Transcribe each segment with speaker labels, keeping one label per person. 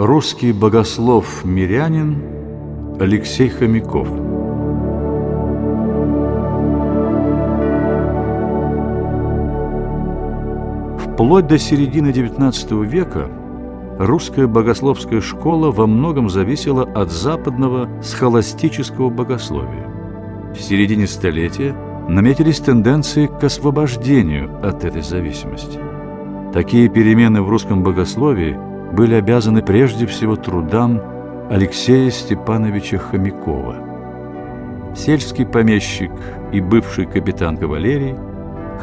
Speaker 1: Русский богослов-мирянин Алексей Хомяков Вплоть до середины XIX века русская богословская школа во многом зависела от западного схоластического богословия. В середине столетия наметились тенденции к освобождению от этой зависимости. Такие перемены в русском богословии были обязаны прежде всего трудам Алексея Степановича Хомякова. Сельский помещик и бывший капитан кавалерии –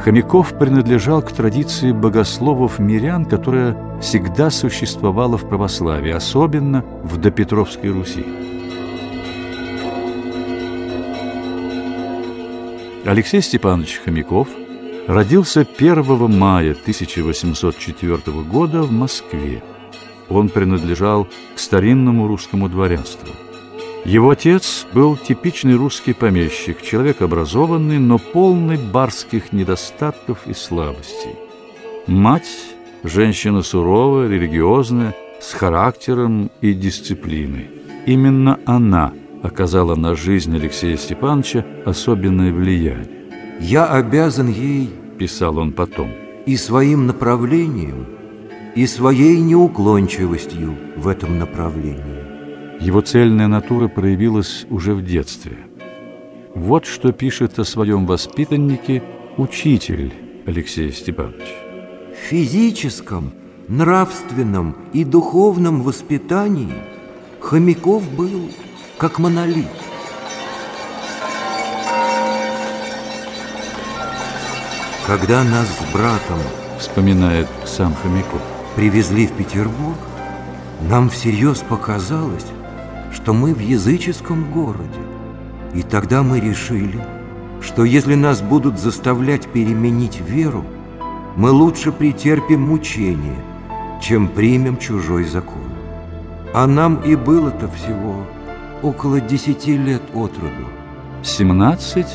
Speaker 1: Хомяков принадлежал к традиции богословов-мирян, которая всегда существовала в православии, особенно в допетровской Руси. Алексей Степанович Хомяков родился 1 мая 1804 года в Москве. Он принадлежал к старинному русскому дворянству – его отец был типичный русский помещик, человек образованный, но полный барских недостатков и слабостей. Мать – женщина суровая, религиозная, с характером и дисциплиной. Именно она оказала на жизнь Алексея Степановича особенное влияние.
Speaker 2: «Я обязан ей, –
Speaker 1: писал он потом, –
Speaker 2: и своим направлением, и своей неуклончивостью в этом направлении.
Speaker 1: Его цельная натура проявилась уже в детстве. Вот что пишет о своем воспитаннике учитель Алексей Степанович.
Speaker 2: В физическом, нравственном и духовном воспитании Хомяков был как монолит. Когда нас с братом,
Speaker 1: вспоминает сам Хомяков,
Speaker 2: привезли в Петербург, нам всерьез показалось, что мы в языческом городе. И тогда мы решили, что если нас будут заставлять переменить веру, мы лучше претерпим мучение, чем примем чужой закон. А нам и было-то всего около десяти лет от роду.
Speaker 1: В 17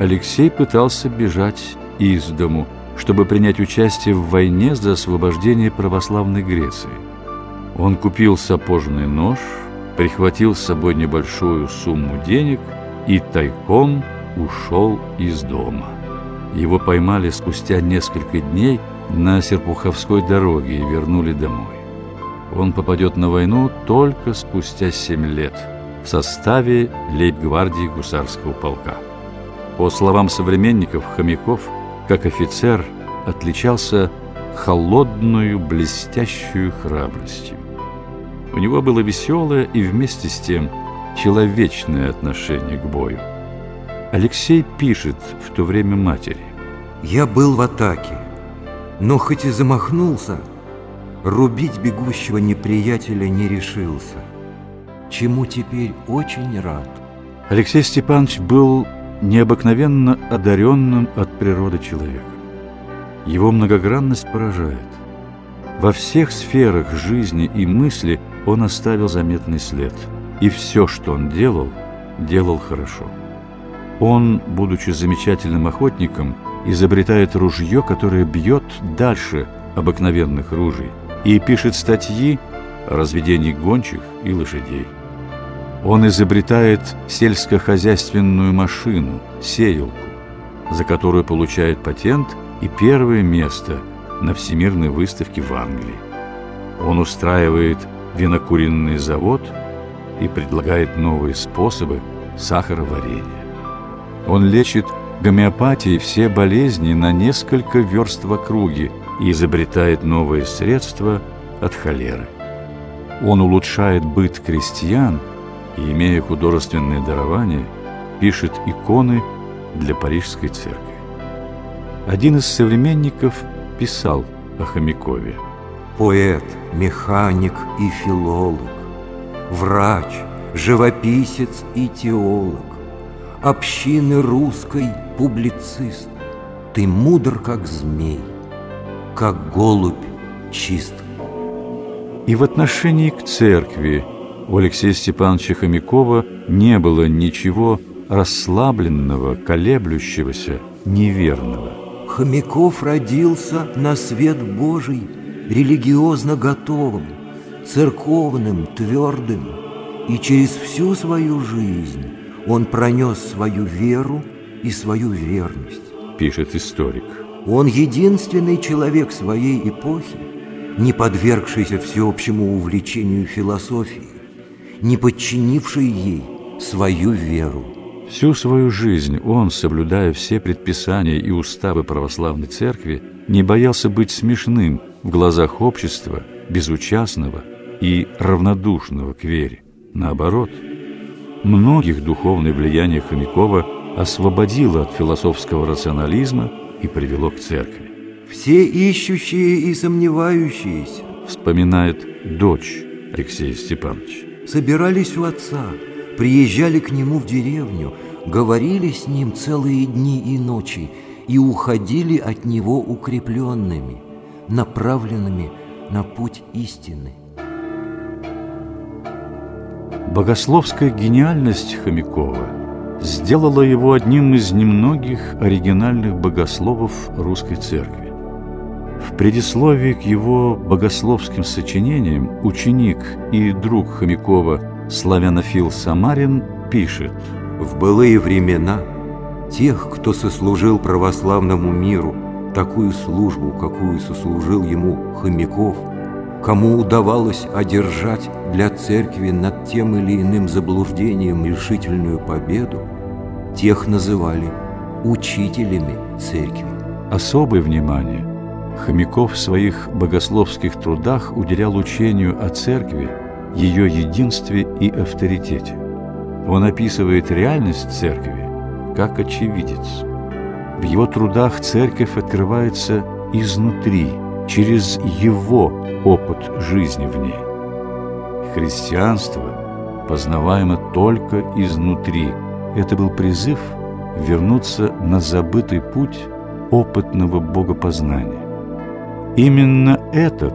Speaker 1: Алексей пытался бежать из дому, чтобы принять участие в войне за освобождение православной Греции. Он купил сапожный нож – прихватил с собой небольшую сумму денег и тайком ушел из дома. Его поймали спустя несколько дней на Серпуховской дороге и вернули домой. Он попадет на войну только спустя семь лет в составе лейб-гвардии гусарского полка. По словам современников, Хомяков, как офицер, отличался холодную блестящую храбростью. У него было веселое и вместе с тем человечное отношение к бою. Алексей пишет в то время матери.
Speaker 2: «Я был в атаке, но хоть и замахнулся, рубить бегущего неприятеля не решился, чему теперь очень рад».
Speaker 1: Алексей Степанович был необыкновенно одаренным от природы человеком. Его многогранность поражает. Во всех сферах жизни и мысли он оставил заметный след. И все, что он делал, делал хорошо. Он, будучи замечательным охотником, изобретает ружье, которое бьет дальше обыкновенных ружей, и пишет статьи о разведении гончих и лошадей. Он изобретает сельскохозяйственную машину, сеялку, за которую получает патент и первое место на Всемирной выставке в Англии. Он устраивает винокуренный завод и предлагает новые способы сахароварения. Он лечит гомеопатией все болезни на несколько верст в округе и изобретает новые средства от холеры. Он улучшает быт крестьян и, имея художественное дарование, пишет иконы для Парижской церкви. Один из современников писал о Хомякове –
Speaker 2: поэт, механик и филолог, врач, живописец и теолог, общины русской публицист. Ты мудр, как змей, как голубь чист.
Speaker 1: И в отношении к церкви у Алексея Степановича Хомякова не было ничего расслабленного, колеблющегося, неверного.
Speaker 2: Хомяков родился на свет Божий религиозно готовым, церковным, твердым, и через всю свою жизнь он пронес свою веру и свою верность.
Speaker 1: Пишет историк.
Speaker 2: Он единственный человек своей эпохи, не подвергшийся всеобщему увлечению философией, не подчинивший ей свою веру.
Speaker 1: Всю свою жизнь он, соблюдая все предписания и уставы православной церкви, не боялся быть смешным в глазах общества, безучастного и равнодушного к вере. Наоборот, многих духовное влияние Хомякова освободило от философского рационализма и привело к церкви.
Speaker 2: «Все ищущие и сомневающиеся»,
Speaker 1: вспоминает дочь Алексея Степановича,
Speaker 2: собирались у отца, приезжали к нему в деревню, говорили с ним целые дни и ночи и уходили от него укрепленными, направленными на путь истины.
Speaker 1: Богословская гениальность Хомякова сделала его одним из немногих оригинальных богословов русской церкви. Предисловии к его богословским сочинениям ученик и друг Хомякова славянофил Самарин пишет
Speaker 2: «В былые времена тех, кто сослужил православному миру такую службу, какую сослужил ему Хомяков – кому удавалось одержать для церкви над тем или иным заблуждением решительную победу, тех называли учителями церкви.
Speaker 1: Особое внимание Хомяков в своих богословских трудах уделял учению о церкви, ее единстве и авторитете. Он описывает реальность церкви как очевидец. В его трудах церковь открывается изнутри – через его опыт жизни в ней. Христианство познаваемо только изнутри. Это был призыв вернуться на забытый путь опытного богопознания. Именно этот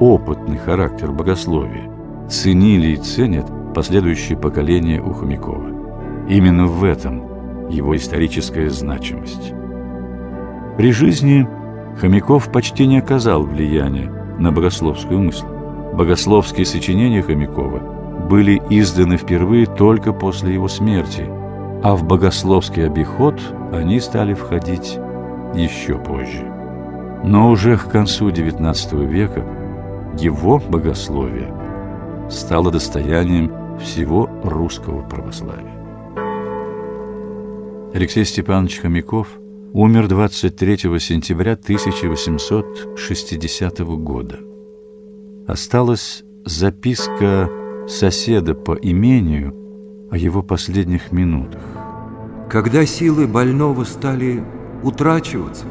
Speaker 1: опытный характер богословия ценили и ценят последующие поколения у Хомякова. Именно в этом его историческая значимость. При жизни Хомяков почти не оказал влияния на богословскую мысль. Богословские сочинения Хомякова были изданы впервые только после его смерти, а в богословский обиход они стали входить еще позже. Но уже к концу XIX века его богословие стало достоянием всего русского православия. Алексей Степанович Хомяков – умер 23 сентября 1860 года. Осталась записка соседа по имению о его последних минутах.
Speaker 2: Когда силы больного стали утрачиваться,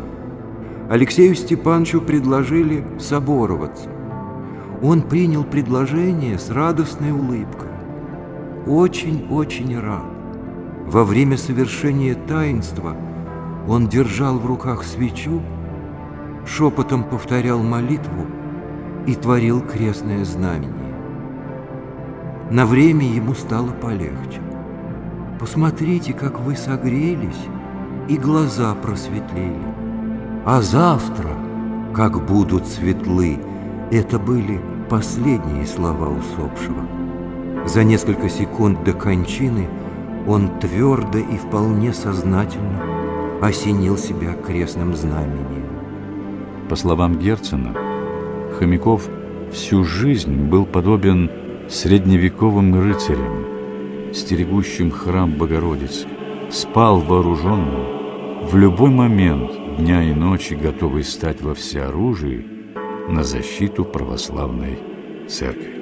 Speaker 2: Алексею Степановичу предложили собороваться. Он принял предложение с радостной улыбкой. Очень-очень рад. Во время совершения таинства – он держал в руках свечу, шепотом повторял молитву и творил крестное знамение. На время ему стало полегче. Посмотрите, как вы согрелись, и глаза просветлели. А завтра, как будут светлы, это были последние слова усопшего. За несколько секунд до кончины он твердо и вполне сознательно осенил себя крестным знамением.
Speaker 1: По словам Герцена, Хомяков всю жизнь был подобен средневековым рыцарям, стерегущим храм Богородицы, спал вооруженным, в любой момент дня и ночи готовый стать во всеоружии на защиту православной церкви.